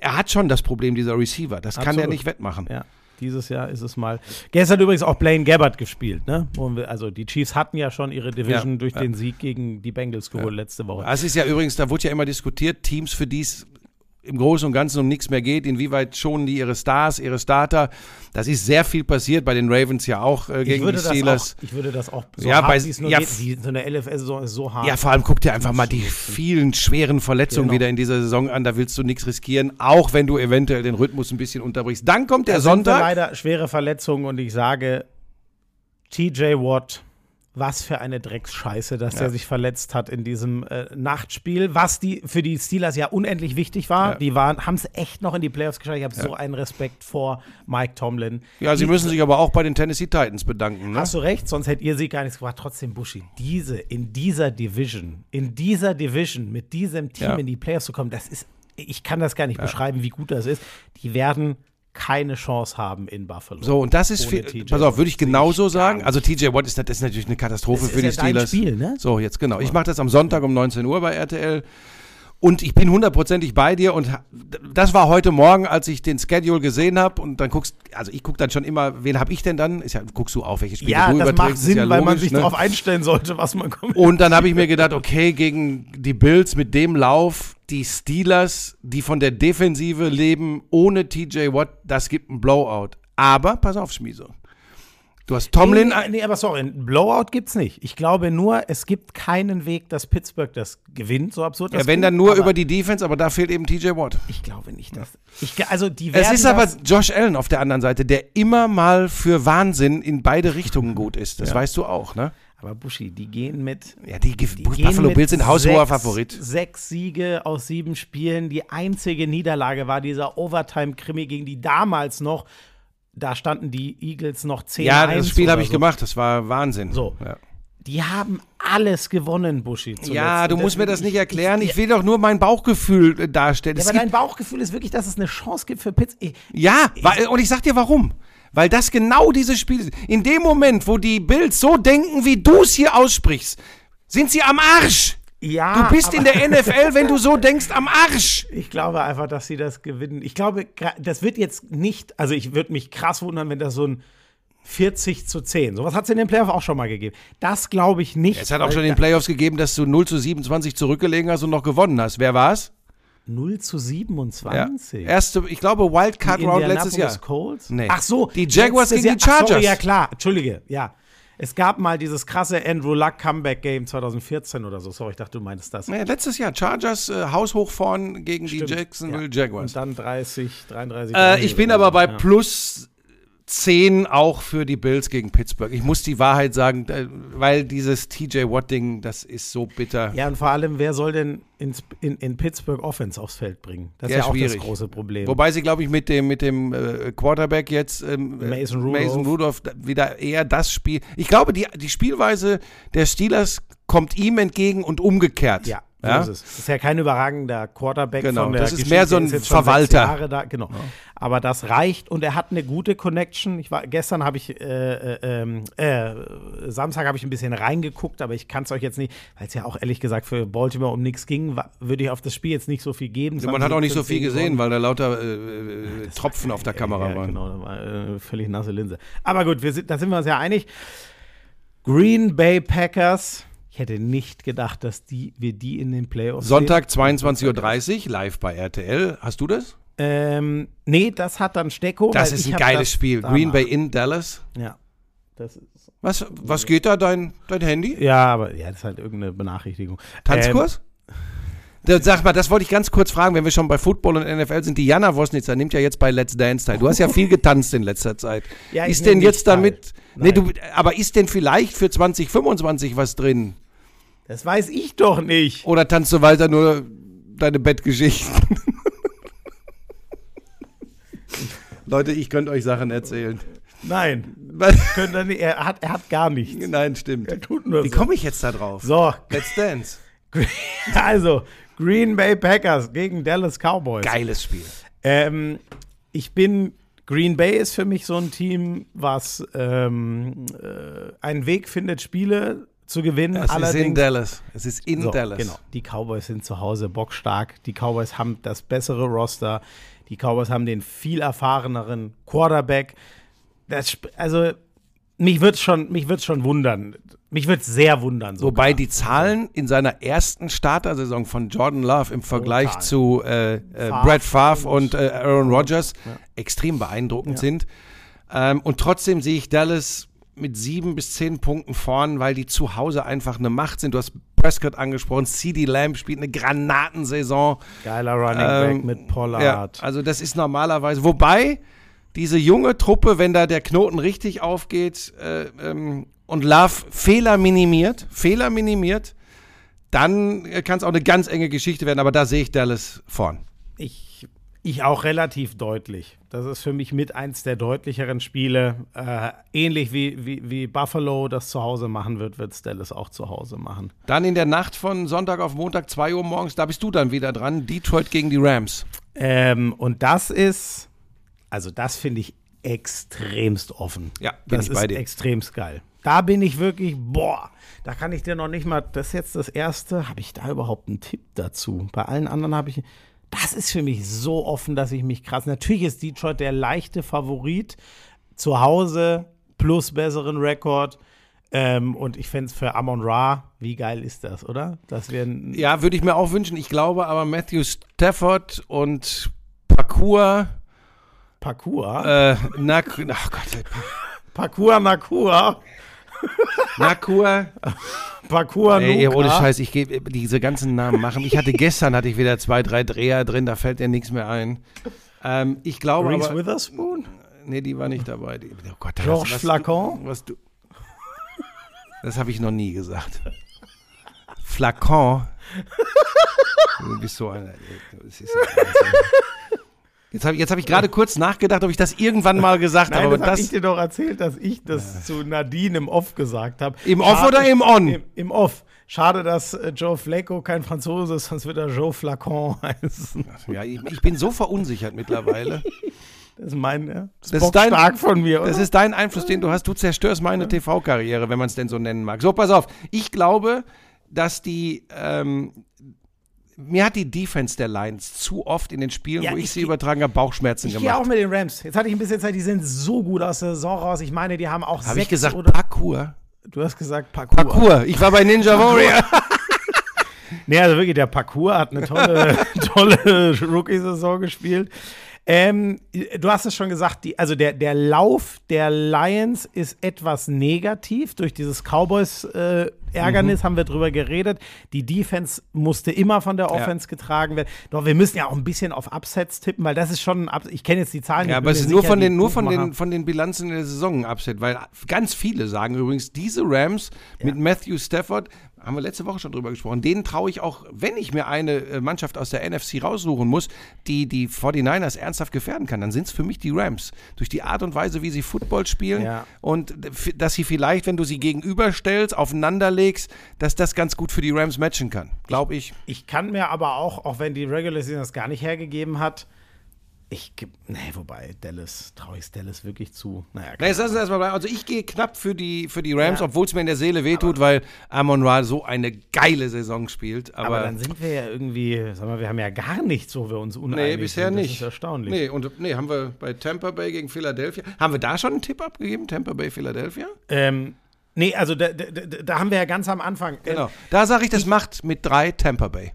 er hat schon das Problem, dieser Receiver. Das Absolut. kann er nicht wettmachen. Ja. Dieses Jahr ist es mal. Gestern übrigens auch Blaine Gabbard gespielt, ne? Also die Chiefs hatten ja schon ihre Division ja, durch ja. den Sieg gegen die Bengals geholt letzte Woche. Das ist ja übrigens, da wurde ja immer diskutiert, Teams, für die es im Großen und Ganzen um nichts mehr geht. Inwieweit schonen die ihre Stars, ihre Starter? Das ist sehr viel passiert bei den Ravens ja auch äh, gegen die Steelers. Auch, ich würde das auch so ja, bei, ja, geht, die, so eine LFS-Saison ist so hart. Ja, vor allem guck dir einfach mal die vielen schweren Verletzungen genau. wieder in dieser Saison an. Da willst du nichts riskieren, auch wenn du eventuell den Rhythmus ein bisschen unterbrichst. Dann kommt der da Sonntag. leider schwere Verletzungen und ich sage, TJ Watt was für eine Drecksscheiße, dass ja. der sich verletzt hat in diesem äh, Nachtspiel, was die für die Steelers ja unendlich wichtig war. Ja. Die waren, haben es echt noch in die Playoffs geschafft. Ich habe ja. so einen Respekt vor Mike Tomlin. Ja, sie die, müssen sich aber auch bei den Tennessee Titans bedanken. Ne? Hast du recht, sonst hättet ihr sie gar nichts gemacht. Trotzdem, Buschi, diese, in dieser Division, in dieser Division, mit diesem Team in die Playoffs zu kommen, das ist, ich kann das gar nicht beschreiben, wie gut das ist. Die werden keine Chance haben in Buffalo. So, und das ist, viel, pass auf, würde ich genauso sagen. Also TJ Watt ist, das ist natürlich eine Katastrophe das für die ja Steelers. Spiel, ne? So, jetzt genau. Ich mache das am Sonntag um 19 Uhr bei RTL. Und ich bin hundertprozentig bei dir und das war heute Morgen, als ich den Schedule gesehen habe und dann guckst, also ich gucke dann schon immer, wen habe ich denn dann? Ist ja, guckst du auf, welche Spiele ja, du das überträgst. Macht Sinn, ja logisch, weil man sich ne? darauf einstellen sollte, was man kommt. Und dann habe ich mir gedacht, okay, gegen die Bills mit dem Lauf, die Steelers, die von der Defensive leben, ohne TJ Watt, das gibt ein Blowout. Aber, pass auf, Schmieso. Du hast Tomlin. Nee, nee, aber sorry, ein Blowout gibt's nicht. Ich glaube nur, es gibt keinen Weg, dass Pittsburgh das gewinnt, so absurd das Ja, wenn dann nur über die Defense, aber da fehlt eben TJ Watt. Ich glaube nicht, dass. Ich, also die es ist aber Josh Allen auf der anderen Seite, der immer mal für Wahnsinn in beide Richtungen gut ist. Das ja. weißt du auch, ne? Aber Buschi, die gehen mit. Ja, die, die Buffalo Bills sind haushoher Favorit. Sechs Siege aus sieben Spielen. Die einzige Niederlage war dieser Overtime-Krimi gegen die damals noch da standen die Eagles noch 10 Ja, das Spiel habe ich so. gemacht, das war Wahnsinn. So. Ja. Die haben alles gewonnen, Buschi. Ja, du musst mir das nicht erklären. Ich, ich, will doch nur mein Bauchgefühl äh, darstellen. Ja, aber dein Bauchgefühl ist wirklich, dass es eine Chance gibt für Pittsburgh. Ja, weil, und ich sag dir warum. Weil das genau dieses Spiel ist. In dem Moment, wo die Bills so denken, wie du es hier aussprichst, sind sie am Arsch. Ja. Du bist in der NFL, wenn du so denkst, am Arsch. Ich glaube einfach, dass sie das gewinnen. Ich glaube, das wird jetzt nicht, also ich würde mich krass wundern, wenn das so ein 40 zu 10. Sowas hat es in den Playoffs auch schon mal gegeben. Das glaube ich nicht. Es hat auch schon in den Playoffs gegeben, dass du 0 zu 27 zurückgelegen hast und noch gewonnen hast. Wer war's? 0 zu 27. Ja. Erste, ich glaube, Wildcard Round letztes Jahr. Colts? Nee. Ach so. Die Jaguars gegen die Chargers. Sorry, ja klar. Entschuldige, ja. Es gab mal dieses krasse Andrew Luck Comeback Game 2014 oder so. Sorry, ich dachte, du meinst das. Ja, letztes Jahr Chargers äh, haushoch vorn gegen Stimmt, die Jacksonville ja. Jaguars. Und dann 30, 33. Äh, ich bin aber bei ja. plus 10 auch für die Bills gegen Pittsburgh. Ich muss die Wahrheit sagen, äh, weil dieses TJ Watt-Ding, das ist so bitter. Ja, und vor allem, wer soll denn ins, in, in Pittsburgh Offense aufs Feld bringen? Das ist Ja, ja, auch schwierig. das große Problem. Wobei sie, glaube ich, mit dem, mit dem äh, Quarterback jetzt ähm, äh, Mason Rudolph. Mason Rudolph wieder eher das Spiel. Ich glaube, die, die Spielweise der Steelers kommt ihm entgegen und umgekehrt. ja, so Ja? ist es. Das ist ja kein überragender Quarterback Genau, von der das ist Geschichte. mehr so ein Verwalter. da, genau. Aber das reicht und er hat eine gute Connection. Ich war, gestern habe ich, äh, äh, ähm, äh, Samstag habe ich ein bisschen reingeguckt, aber ich kann es euch jetzt nicht, weil es ja auch ehrlich gesagt für Baltimore um nichts ging, würde ich auf das Spiel jetzt nicht so viel geben. Es Man hat auch nicht so 17 viel gesehen, weil da lauter äh, äh, Tropfen auf der Kamera ja, waren. Genau, da war äh, völlig nasse Linse. Aber gut, wir sind, da sind wir uns ja einig. Green Bay Packers. Ich hätte nicht gedacht, dass die, wir die in den Playoffs Sonntag 22.30 Uhr, live bei RTL. Hast du das? Ähm, nee, das hat dann Stecko. Das ist ein geiles Spiel. danach. Green Bay in Dallas. Ja. Das ist, Was, was geht da, dein, dein Handy? ja, aber ja, das ist halt irgendeine Benachrichtigung. Tanzkurs? Da- Sag mal, das wollte ich ganz kurz fragen, wenn wir schon bei Football und NFL sind. Die Jana Wosnitzer nimmt ja jetzt bei Let's Dance teil. Du hast ja viel getanzt in letzter Zeit. Ja, ist denn jetzt damit. Nee, du, aber ist denn vielleicht für 2025 was drin? Das weiß ich doch nicht. Oder tanzt du weiter nur deine Bettgeschichten? Leute, ich könnte euch Sachen erzählen. Nein, Was? könnt ihr nicht, er, hat, er hat gar nichts. Nein, stimmt. Er tut nur Wie so. komme ich jetzt da drauf? So, Let's Dance. also Green Bay Packers gegen Dallas Cowboys. Geiles Spiel. Ähm, ich bin, Green Bay ist für mich so ein Team, was ähm, äh, einen Weg findet, Spiele zu gewinnen. Es ist in Allerdings, Dallas. Es ist in so, Dallas. genau, die Cowboys sind zu Hause bockstark. Die Cowboys haben das bessere Roster. Die Cowboys haben den viel erfahreneren Quarterback. Das, also mich wird schon, mich wird's schon wundern. Mich wird sehr wundern. Sogar. Wobei die Zahlen in seiner ersten Startersaison von Jordan Love im Vergleich Total. zu äh, äh, Favre Brad Favre und- äh, Aaron Rodgers extrem beeindruckend sind. Ähm, und trotzdem sehe ich Dallas mit sieben bis zehn Punkten vorn, weil die zu Hause einfach eine Macht sind. Du hast Prescott angesprochen, CD Lamb spielt eine Granatensaison. Geiler Running Ähm, Back mit Ja, Pollard. also das ist normalerweise, wobei diese junge Truppe, wenn da der Knoten richtig aufgeht äh, ähm, und Love Fehler minimiert, Fehler minimiert, dann äh, kann es auch eine ganz enge Geschichte werden, aber da sehe ich Dallas vorn. Ich, ich auch relativ deutlich. Das ist für mich mit eins der deutlicheren Spiele. Äh, ähnlich wie, wie, wie Buffalo das zu Hause machen wird, wird Dallas auch zu Hause machen. Dann in der Nacht von Sonntag auf Montag, 2 Uhr morgens, da bist du dann wieder dran, Detroit gegen die Rams. Ähm, und das ist, also das finde ich extremst offen. Ja, bin das ich ist bei dir. extremst geil. Da bin ich wirklich, boah, da kann ich dir noch nicht mal, das ist jetzt das erste, habe ich da überhaupt einen Tipp dazu? Bei allen anderen habe ich, das ist für mich so offen, dass ich mich krass, natürlich ist Detroit der leichte Favorit, zu Hause plus besseren Rekord. Ähm, und ich fände es für Amon Ra, wie geil ist das, oder? Ein- Ja, würde ich mir auch wünschen. Ich glaube aber Matthew Stafford und Parkour, Parcours, äh, na, ach Gott, Parcours Nakua, Nakur, Parcours Ey, Nuka. ohne Scheiß, ich gebe diese ganzen Namen machen. Ich hatte gestern hatte ich wieder zwei, drei Dreher drin, da fällt dir nichts mehr ein. Ähm, ich glaube Reese aber, Witherspoon? nee, die war nicht dabei. Die, oh Gott, Georges Flacon? Was du, das habe ich noch nie gesagt. Flacon. Du bist so einer. Das ist ja. Jetzt habe jetzt hab ich gerade kurz nachgedacht, ob ich das irgendwann mal gesagt Nein, habe. das Aber habe das ich dir doch erzählt, dass ich das zu Nadine im Off gesagt habe. Im Off oder im On? Im, Im Off. Schade, dass äh, Joe Flacco kein Franzose ist, sonst wird er Joe Flacon heißen. ja, ich, ich bin so verunsichert mittlerweile. Das ist mein, ja, das Das ist dein- stark von mir, oder? Das ist dein Einfluss, den du hast. Du zerstörst meine TV-Karriere, wenn man es denn so nennen mag. So, pass auf. Ich glaube, dass die. Ähm, mir hat die Defense der Lions zu oft in den Spielen, Ja, wo ich, ich sie übertragen habe, Bauchschmerzen ich gehe auch gemacht. mit den Rams. Jetzt hatte ich ein bisschen Zeit, die sind so gut aus der Saison raus. Ich meine, die haben auch Habe sechs ich gesagt, oder. Parkour? Du hast gesagt Parcours. Parkour. Ich war bei Ninja Warrior. Nee, also wirklich, der Parcours hat eine tolle, tolle Rookie-Saison gespielt. Ähm, du hast es schon gesagt, die, also der, der Lauf der Lions ist etwas negativ. Durch dieses Cowboys-Ärgernis äh, mhm. haben wir drüber geredet. Die Defense musste immer von der Offense ja. getragen werden. Doch wir müssen ja auch ein bisschen auf Upsets tippen, weil das ist schon, ich kenne jetzt die Zahlen. Ja, aber es ist nur von den, nur von den, von den Bilanzen in der Saison ein Upset, weil ganz viele sagen übrigens, diese Rams ja. mit Matthew Stafford haben wir letzte Woche schon drüber gesprochen, denen traue ich auch, wenn ich mir eine äh, Mannschaft aus der NFC raussuchen muss, die die 49ers ernsthaft gefährden kann, dann sind es für mich die Rams. Durch die Art und Weise, wie sie Football spielen ja. und dass sie vielleicht, wenn du sie gegenüberstellst, aufeinanderlegst, dass das ganz gut für die Rams matchen kann, glaube ich. Ich kann mir aber auch, auch wenn die Regular Season das gar nicht hergegeben hat, ich, nee, wobei, Dallas, traue ich Dallas wirklich zu. Naja, nee, jetzt erstmal Also ich gehe knapp für die, für die Rams, ja. obwohl es mir in der Seele wehtut, weil Amon Ra so eine geile Saison spielt. Aber, aber, dann sind wir ja irgendwie, sag mal, wir haben ja gar nichts, wo wir uns uneinig Nee, bisher sind. nicht. Das ist erstaunlich. Nee, und nee, haben wir bei Tampa Bay gegen Philadelphia, haben wir da schon einen Tipp abgegeben, Tampa Bay, Philadelphia? Ähm, nee, also da, da, da haben wir ja ganz am Anfang. Äh, genau, da sage ich, das ich, macht mit drei Tampa Bay.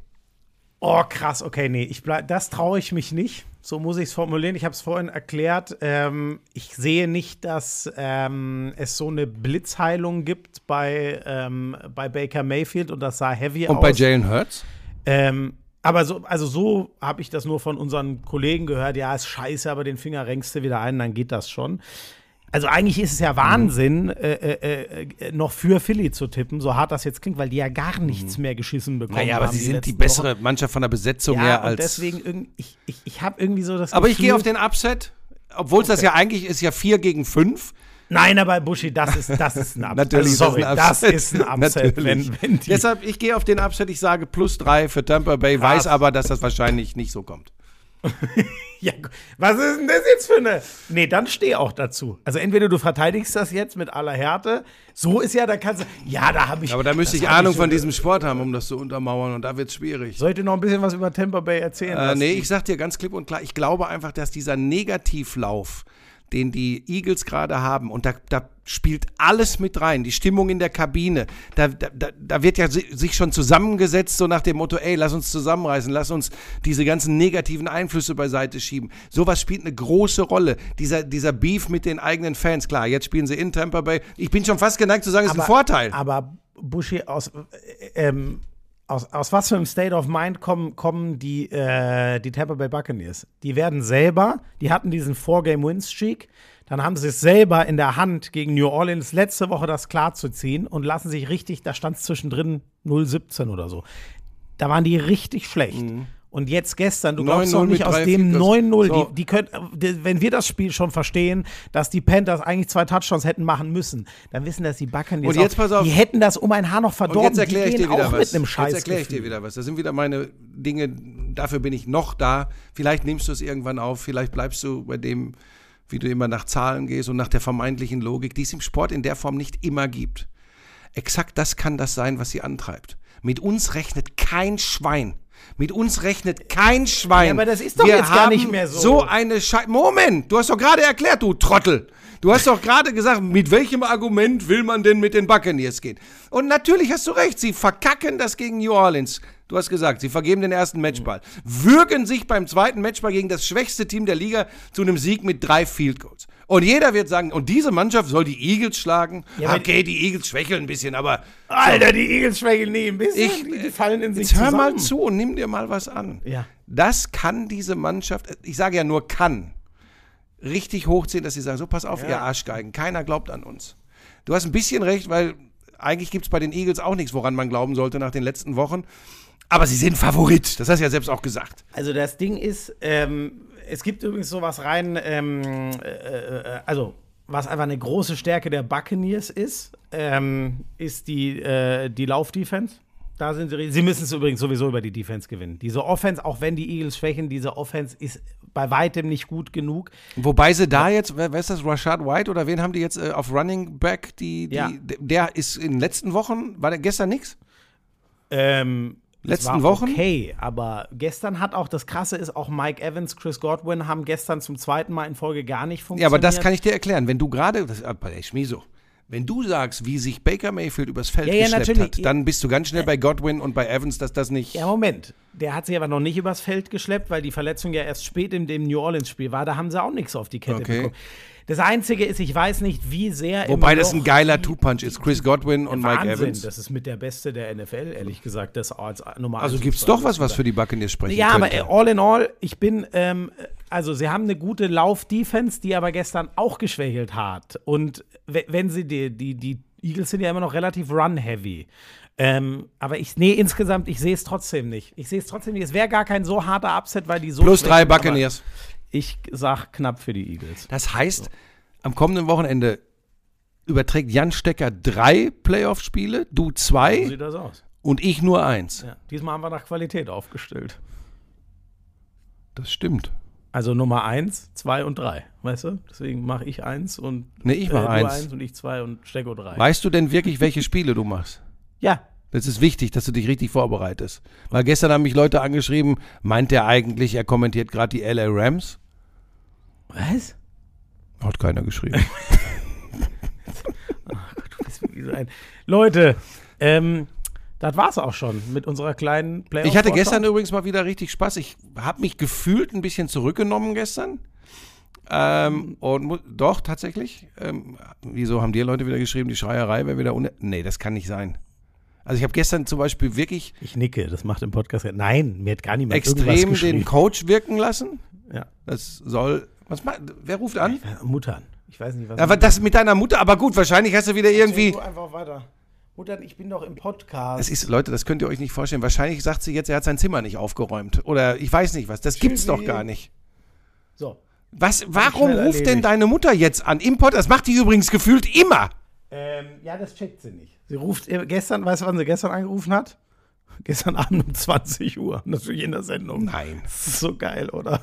Oh, krass, okay, nee, ich bleib, das traue ich mich nicht. So muss ich es formulieren. Ich habe es vorhin erklärt. Ähm, ich sehe nicht, dass ähm, es so eine Blitzheilung gibt bei, ähm, bei Baker Mayfield und das sah heavy und aus. Und bei Jalen Hurts? Ähm, aber so, also so habe ich das nur von unseren Kollegen gehört. Ja, ist scheiße, aber den Finger renkst du wieder ein, dann geht das schon. Also eigentlich ist es ja Wahnsinn, mhm. äh, äh, äh, noch für Philly zu tippen, so hart das jetzt klingt, weil die ja gar nichts mhm. mehr geschissen bekommen naja, aber sie die sind die bessere Wochen. Mannschaft von der Besetzung ja, her als. deswegen, ich, ich, ich habe irgendwie so das Aber Gefühl, ich gehe auf den Upset, obwohl es okay. das ja eigentlich ist, ja 4 gegen 5. Nein, aber Buschi, das ist, das ist ein Upset. Natürlich, also, sorry, das ist ein Upset. wenn, wenn Deshalb, ich gehe auf den Upset, ich sage plus 3 für Tampa Bay, Krass. weiß aber, dass das wahrscheinlich nicht so kommt. ja, was ist denn das jetzt für eine? Nee, dann steh auch dazu. Also entweder du verteidigst das jetzt mit aller Härte. So ist ja, da kannst du. Ja, da habe ich. Aber da müsste ich Ahnung ich von diesem Sport haben, um das zu untermauern. Und da wird es schwierig. Sollte noch ein bisschen was über Tampa Bay erzählen? Äh, nee, ich sag dir ganz klipp und klar, ich glaube einfach, dass dieser Negativlauf den die Eagles gerade haben. Und da, da spielt alles mit rein. Die Stimmung in der Kabine. Da, da, da wird ja sich schon zusammengesetzt, so nach dem Motto, ey, lass uns zusammenreißen, lass uns diese ganzen negativen Einflüsse beiseite schieben. Sowas spielt eine große Rolle. Dieser, dieser Beef mit den eigenen Fans. Klar, jetzt spielen sie in Tampa Bay. Ich bin schon fast geneigt zu sagen, es ist ein Vorteil. Aber Buschi aus, äh, ähm, aus, aus was für einem State of Mind kommen, kommen die, äh, die Tampa Bay Buccaneers? Die werden selber, die hatten diesen Four-Game-Win-Streak, dann haben sie es selber in der Hand gegen New Orleans letzte Woche das klar zu ziehen und lassen sich richtig, da stand es zwischendrin 0-17 oder so. Da waren die richtig schlecht. Mhm. Und jetzt gestern, du glaubst doch nicht aus dem 9-0, so. die, die können, wenn wir das Spiel schon verstehen, dass die Panthers eigentlich zwei Touchdowns hätten machen müssen, dann wissen das die Backen jetzt, jetzt auch, pass auf. die hätten das um ein Haar noch verdorben. Und jetzt erkläre ich dir wieder was. Mit einem Scheiß jetzt erkläre ich dir wieder was. Das sind wieder meine Dinge, dafür bin ich noch da. Vielleicht nimmst du es irgendwann auf, vielleicht bleibst du bei dem, wie du immer nach Zahlen gehst und nach der vermeintlichen Logik, die es im Sport in der Form nicht immer gibt. Exakt das kann das sein, was sie antreibt. Mit uns rechnet kein Schwein. Mit uns rechnet kein Schwein. Ja, aber das ist doch Wir jetzt gar nicht mehr so. So eine Scheiße. Moment, du hast doch gerade erklärt, du Trottel. Du hast doch gerade gesagt, mit welchem Argument will man denn mit den Buccaneers gehen? Und natürlich hast du recht, sie verkacken das gegen New Orleans. Du hast gesagt, sie vergeben den ersten Matchball. Würgen sich beim zweiten Matchball gegen das schwächste Team der Liga zu einem Sieg mit drei Field Goals. Und jeder wird sagen, und diese Mannschaft soll die Eagles schlagen. Ja, okay, die Eagles schwächeln ein bisschen, aber. Alter, die Eagles schwächeln nie ein bisschen. Ich, die, fallen in sich jetzt zusammen. Hör mal zu und nimm dir mal was an. Ja. Das kann diese Mannschaft, ich sage ja nur kann, richtig hochziehen, dass sie sagen: So, pass auf, ja. ihr Arschgeigen, keiner glaubt an uns. Du hast ein bisschen recht, weil eigentlich gibt es bei den Eagles auch nichts, woran man glauben sollte nach den letzten Wochen. Aber sie sind Favorit, das hast du ja selbst auch gesagt. Also das Ding ist, ähm, es gibt übrigens sowas rein, ähm, äh, äh, also was einfach eine große Stärke der Buccaneers ist, ähm, ist die, äh, die Laufdefense. Da sind sie. Sie müssen es übrigens sowieso über die Defense gewinnen. Diese Offense, auch wenn die Eagles schwächen, diese Offense ist bei weitem nicht gut genug. Wobei sie da jetzt, wer, wer ist das, Rashad White oder wen haben die jetzt äh, auf Running Back? Die, die, ja. Der ist in den letzten Wochen, war der gestern nichts? Ähm, letzten Wochen. Okay, aber gestern hat auch das Krasse ist, auch Mike Evans, Chris Godwin haben gestern zum zweiten Mal in Folge gar nicht funktioniert. Ja, aber das kann ich dir erklären. Wenn du gerade, das, äh, Schmiso, Wenn du sagst, wie sich Baker Mayfield übers Feld Ja, ja, geschleppt hat, dann bist du ganz schnell bei Godwin und bei Evans, dass das nicht. Ja, Moment. Der hat sich aber noch nicht übers Feld geschleppt, weil die Verletzung ja erst spät in dem New Orleans-Spiel war. Da haben sie auch nichts auf die Kette Okay. bekommen. Das Einzige ist, ich weiß nicht, wie sehr. Wobei das ein geiler Two-Punch ist. Chris Godwin und Mike Wahnsinn, Evans. das ist mit der Beste der NFL, ehrlich gesagt. Das als Nummer Also gibt es doch was, was für die Buccaneers sprechen Ja, aber könnte. äh, all in all, ich bin, ähm, also sie haben eine gute Lauf-Defense, die aber gestern auch geschwächelt hat. Und we- wenn sie die, die, die Eagles sind ja immer noch relativ run-heavy. Ähm, aber ich, nee, insgesamt, ich sehe es trotzdem nicht. Ich sehe es trotzdem nicht. Es wäre gar kein so harter Upset, weil die so. Plus drei aber Buccaneers. Ich sag knapp für die Eagles. Das heißt, am kommenden Wochenende überträgt Jan Stecker drei Playoff-Spiele, du So zwei sieht das aus. und ich nur eins. Ja. Diesmal haben wir nach Qualität aufgestellt. Das stimmt. Also Nummer eins, zwei und drei. Weißt du? Deswegen mache ich eins und Nee, ich mach du eins. eins und ich zwei und Stecko drei. Weißt du denn wirklich, welche Spiele du machst? ja, Das ist wichtig, dass du dich richtig vorbereitest. Weil gestern haben mich Leute angeschrieben, meint er eigentlich, er kommentiert gerade die LA Rams? Was? Hat keiner geschrieben. Du bist wie so ein. Leute, ähm, das war's auch schon mit unserer kleinen Playoff. Ich hatte gestern übrigens mal wieder richtig Spaß. Ich habe mich gefühlt ein bisschen zurückgenommen gestern. Ähm, und doch, tatsächlich. Ähm, wieso haben dir Leute wieder geschrieben, die Schreierei wäre wieder un. Nee, das kann nicht sein. Also ich habe gestern zum Beispiel wirklich Ich nicke, das macht im Podcast. Nein, mir hat gar niemand irgendwas extrem den Coach wirken lassen. Ja. Das soll. Was macht, wer ruft an? Muttern. Ich weiß nicht, was. Aber das mit deiner Mutter, aber gut, wahrscheinlich hast du wieder irgendwie. Du einfach weiter. Muttern, ich bin doch im Podcast. Es ist, Leute, das könnt ihr euch nicht vorstellen. Wahrscheinlich sagt sie jetzt, er hat sein Zimmer nicht aufgeräumt. Oder ich weiß nicht was. Das gibt's doch Tschüssi. gar nicht. so. Was, warum ruft denn erledigt. deine Mutter jetzt an? Import, das macht die übrigens gefühlt immer. Ähm, ja, das checkt sie nicht. Sie ruft gestern, weißt du, wann sie gestern angerufen hat? Gestern Abend um 20 Uhr. Natürlich in der Sendung. Nein. Das ist so geil, oder?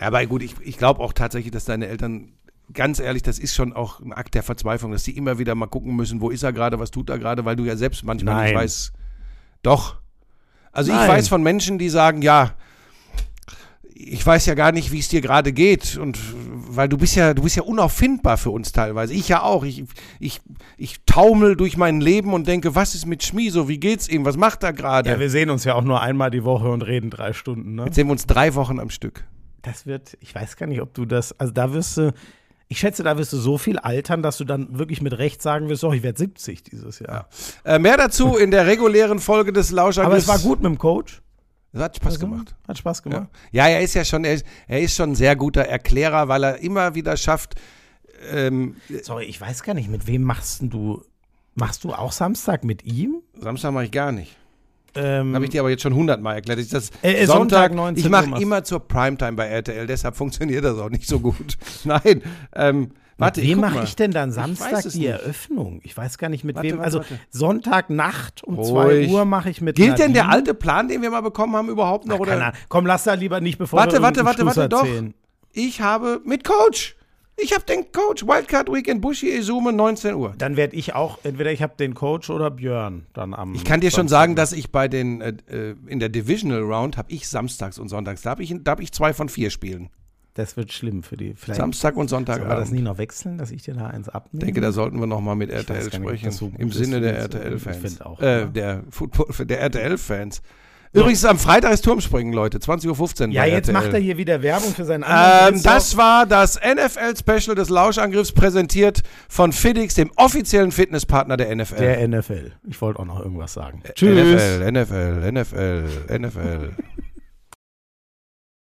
Ja, aber gut, ich, ich glaube auch tatsächlich, dass deine Eltern, ganz ehrlich, das ist schon auch ein Akt der Verzweiflung, dass die immer wieder mal gucken müssen, wo ist er gerade, was tut er gerade, weil du ja selbst manchmal nicht Nein. weißt. Doch. Also ich Nein. weiß von Menschen, die sagen, ja, ich weiß ja gar nicht, wie es dir gerade geht. Und weil du bist ja, du bist ja unauffindbar für uns teilweise. Ich ja auch. Ich, ich, ich taumel durch mein Leben und denke, was ist mit Schmieso? Wie geht's ihm? Was macht er gerade? Ja, wir sehen uns ja auch nur einmal die Woche und reden drei Stunden, ne? Jetzt sehen wir uns drei Wochen am Stück. Das wird, ich weiß gar nicht, ob du das, also da wirst du, ich schätze, da wirst du so viel altern, dass du dann wirklich mit Recht sagen wirst, oh, ich werde 70 dieses Jahr. Äh, mehr dazu in der regulären Folge des Aber Lauschangriffs. es war gut mit dem Coach. Es hat Spaß gemacht. Hat Spaß gemacht. Ja. ja, er ist ja schon, er ist, er ist schon ein sehr guter Erklärer, weil er immer wieder schafft, ähm, Sorry, ich weiß gar nicht, mit wem machst du, machst du auch Samstag mit ihm? Samstag mache ich gar nicht. Ähm, Habe ich dir aber jetzt schon hundertmal erklärt. Ich, das Äh, äh, Sonntag, Sonntag 19 ich mache immer zur Primetime bei RTL, deshalb funktioniert das auch nicht so gut. Nein, ähm, warte, mit wem mache ich denn dann Samstag die nicht. Eröffnung? Ich weiß gar nicht mit Warte, wem. warte, also warte. Sonntagnacht um Ruhig. 2 Uhr mache ich mit Gilt denn der Nadine. alte Plan, den wir mal bekommen haben, überhaupt noch? Ach, oder? Komm, lass da lieber nicht, bevor Warte, warte, warte, warte, doch. Ich habe mit Coach. Ich habe den Coach. Wildcard Weekend, Bushi Izume, 19 Uhr. Dann werde ich auch, entweder ich habe den Coach oder Björn dann am. Ich kann dir schon 20. sagen, dass ich bei den äh, äh, in der Divisional Round habe ich samstags und sonntags. Da habe ich, da hab ich zwei von vier Spielen. Das wird schlimm für die. Vielleicht Samstag und Sonntag. Sollen wir das nie noch wechseln, dass ich dir da eins abnehme? Ich denke, da sollten wir noch mal mit RTL nicht, sprechen. so Im Sinne der RTL-Fans. Äh, ja. der Football, der RTL-Fans. Übrigens, am Freitag ist Turmspringen, Leute. 20.15 Uhr ja, jetzt RTL. macht er hier wieder Werbung für seinen anderen. Ähm, das war das NFL-Special des Lauschangriffs, präsentiert von Fiddix, dem offiziellen Fitnesspartner der NFL. der NFL. Ich wollte auch noch irgendwas sagen. NFL, NFL, NFL, NFL.